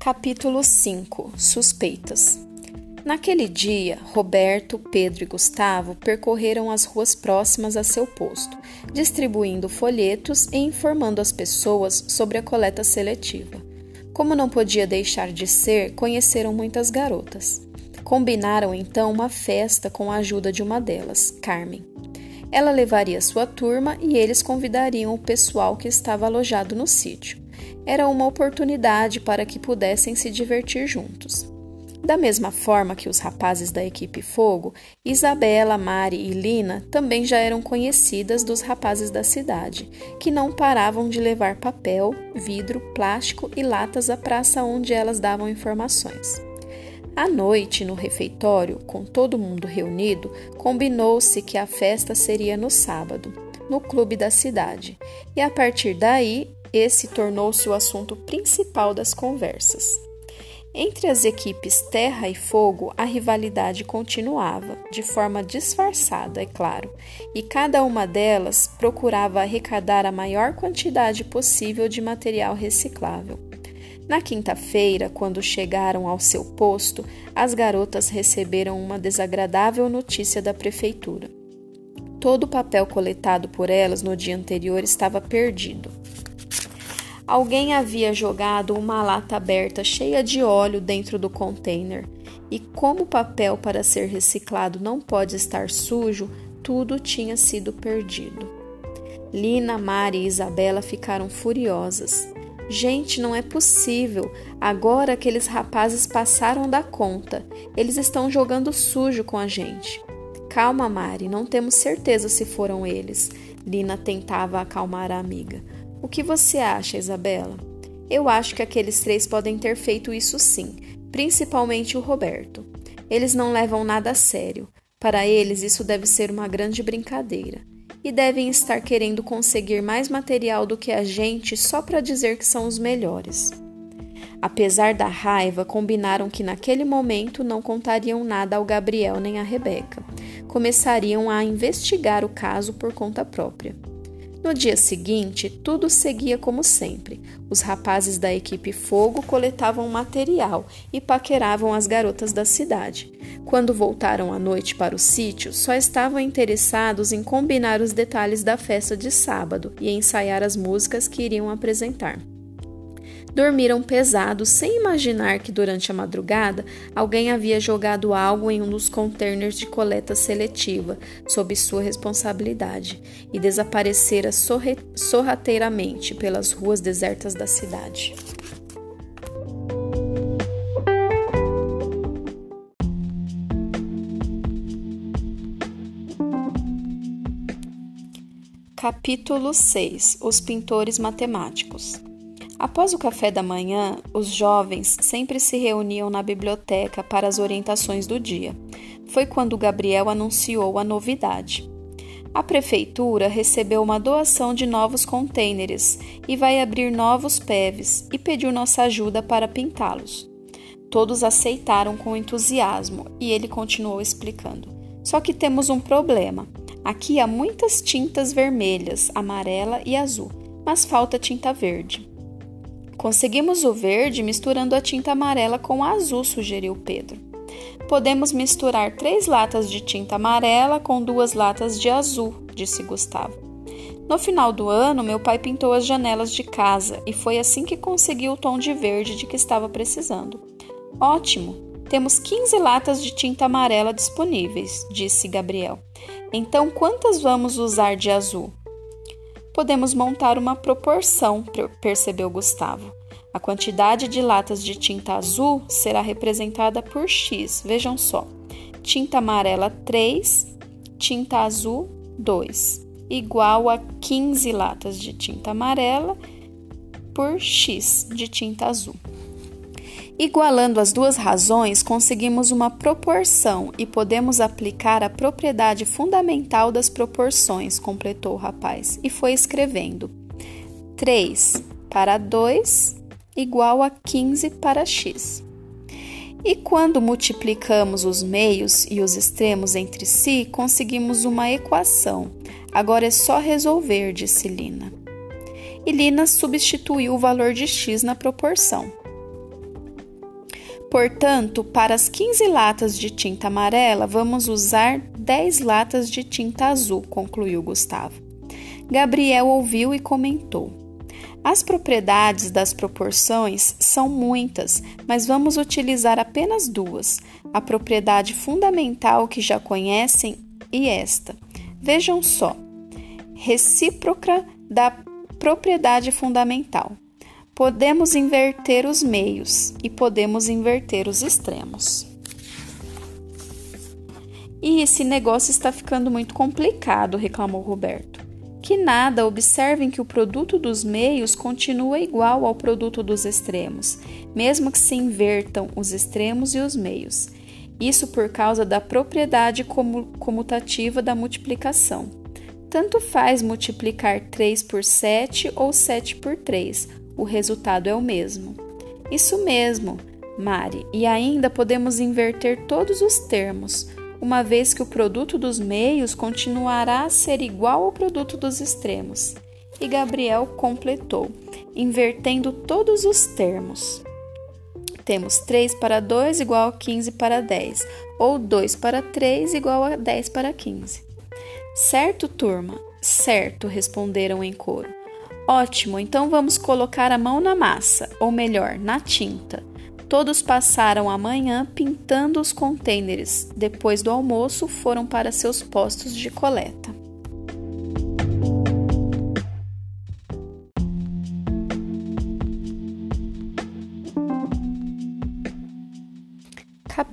Capítulo 5 Suspeitas Naquele dia, Roberto, Pedro e Gustavo percorreram as ruas próximas a seu posto, distribuindo folhetos e informando as pessoas sobre a coleta seletiva. Como não podia deixar de ser, conheceram muitas garotas. Combinaram então uma festa com a ajuda de uma delas, Carmen. Ela levaria sua turma e eles convidariam o pessoal que estava alojado no sítio era uma oportunidade para que pudessem se divertir juntos. Da mesma forma que os rapazes da equipe Fogo, Isabela, Mari e Lina também já eram conhecidas dos rapazes da cidade, que não paravam de levar papel, vidro, plástico e latas à praça onde elas davam informações. À noite, no refeitório, com todo mundo reunido, combinou-se que a festa seria no sábado, no clube da cidade, e a partir daí esse tornou-se o assunto principal das conversas. Entre as equipes Terra e Fogo, a rivalidade continuava, de forma disfarçada, é claro, e cada uma delas procurava arrecadar a maior quantidade possível de material reciclável. Na quinta-feira, quando chegaram ao seu posto, as garotas receberam uma desagradável notícia da prefeitura. Todo o papel coletado por elas no dia anterior estava perdido. Alguém havia jogado uma lata aberta cheia de óleo dentro do container, e como o papel para ser reciclado não pode estar sujo, tudo tinha sido perdido. Lina, Mari e Isabela ficaram furiosas. Gente, não é possível. Agora aqueles rapazes passaram da conta. Eles estão jogando sujo com a gente. Calma, Mari, não temos certeza se foram eles. Lina tentava acalmar a amiga. O que você acha, Isabela? Eu acho que aqueles três podem ter feito isso sim, principalmente o Roberto. Eles não levam nada a sério. Para eles, isso deve ser uma grande brincadeira. E devem estar querendo conseguir mais material do que a gente só para dizer que são os melhores. Apesar da raiva, combinaram que naquele momento não contariam nada ao Gabriel nem à Rebeca. Começariam a investigar o caso por conta própria. No dia seguinte, tudo seguia como sempre. Os rapazes da equipe Fogo coletavam material e paqueravam as garotas da cidade. Quando voltaram à noite para o sítio, só estavam interessados em combinar os detalhes da festa de sábado e ensaiar as músicas que iriam apresentar. Dormiram pesados sem imaginar que durante a madrugada alguém havia jogado algo em um dos containers de coleta seletiva sob sua responsabilidade e desaparecera sorrateiramente pelas ruas desertas da cidade. Capítulo 6 Os pintores matemáticos Após o café da manhã, os jovens sempre se reuniam na biblioteca para as orientações do dia. Foi quando Gabriel anunciou a novidade. A prefeitura recebeu uma doação de novos contêineres e vai abrir novos PEVs e pediu nossa ajuda para pintá-los. Todos aceitaram com entusiasmo e ele continuou explicando. Só que temos um problema. Aqui há muitas tintas vermelhas, amarela e azul, mas falta tinta verde. Conseguimos o verde misturando a tinta amarela com azul, sugeriu Pedro. Podemos misturar três latas de tinta amarela com duas latas de azul, disse Gustavo. No final do ano, meu pai pintou as janelas de casa e foi assim que conseguiu o tom de verde de que estava precisando. Ótimo! Temos 15 latas de tinta amarela disponíveis, disse Gabriel. Então, quantas vamos usar de azul? Podemos montar uma proporção, percebeu Gustavo. A quantidade de latas de tinta azul será representada por X. Vejam só: tinta amarela 3, tinta azul 2, igual a 15 latas de tinta amarela por X de tinta azul. Igualando as duas razões, conseguimos uma proporção e podemos aplicar a propriedade fundamental das proporções, completou o rapaz, e foi escrevendo: 3 para 2 igual a 15 para x. E quando multiplicamos os meios e os extremos entre si, conseguimos uma equação. Agora é só resolver, disse Lina. E Lina substituiu o valor de x na proporção. Portanto, para as 15 latas de tinta amarela, vamos usar 10 latas de tinta azul, concluiu Gustavo. Gabriel ouviu e comentou: As propriedades das proporções são muitas, mas vamos utilizar apenas duas: a propriedade fundamental que já conhecem e esta. Vejam só: recíproca da propriedade fundamental. Podemos inverter os meios e podemos inverter os extremos. E esse negócio está ficando muito complicado, reclamou Roberto. Que nada, observem que o produto dos meios continua igual ao produto dos extremos, mesmo que se invertam os extremos e os meios. Isso por causa da propriedade comutativa da multiplicação. Tanto faz multiplicar 3 por 7 ou 7 por 3, o resultado é o mesmo. Isso mesmo, Mari, e ainda podemos inverter todos os termos, uma vez que o produto dos meios continuará a ser igual ao produto dos extremos. E Gabriel completou, invertendo todos os termos. Temos 3 para 2 igual a 15 para 10, ou 2 para 3 igual a 10 para 15. Certo, turma? Certo, responderam em coro. Ótimo, então vamos colocar a mão na massa, ou melhor, na tinta. Todos passaram a manhã pintando os contêineres. Depois do almoço, foram para seus postos de coleta.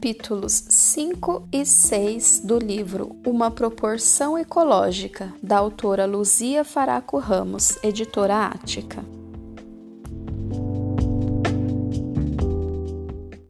Capítulos 5 e 6 do livro Uma Proporção Ecológica, da autora Luzia Faraco Ramos, editora Ática.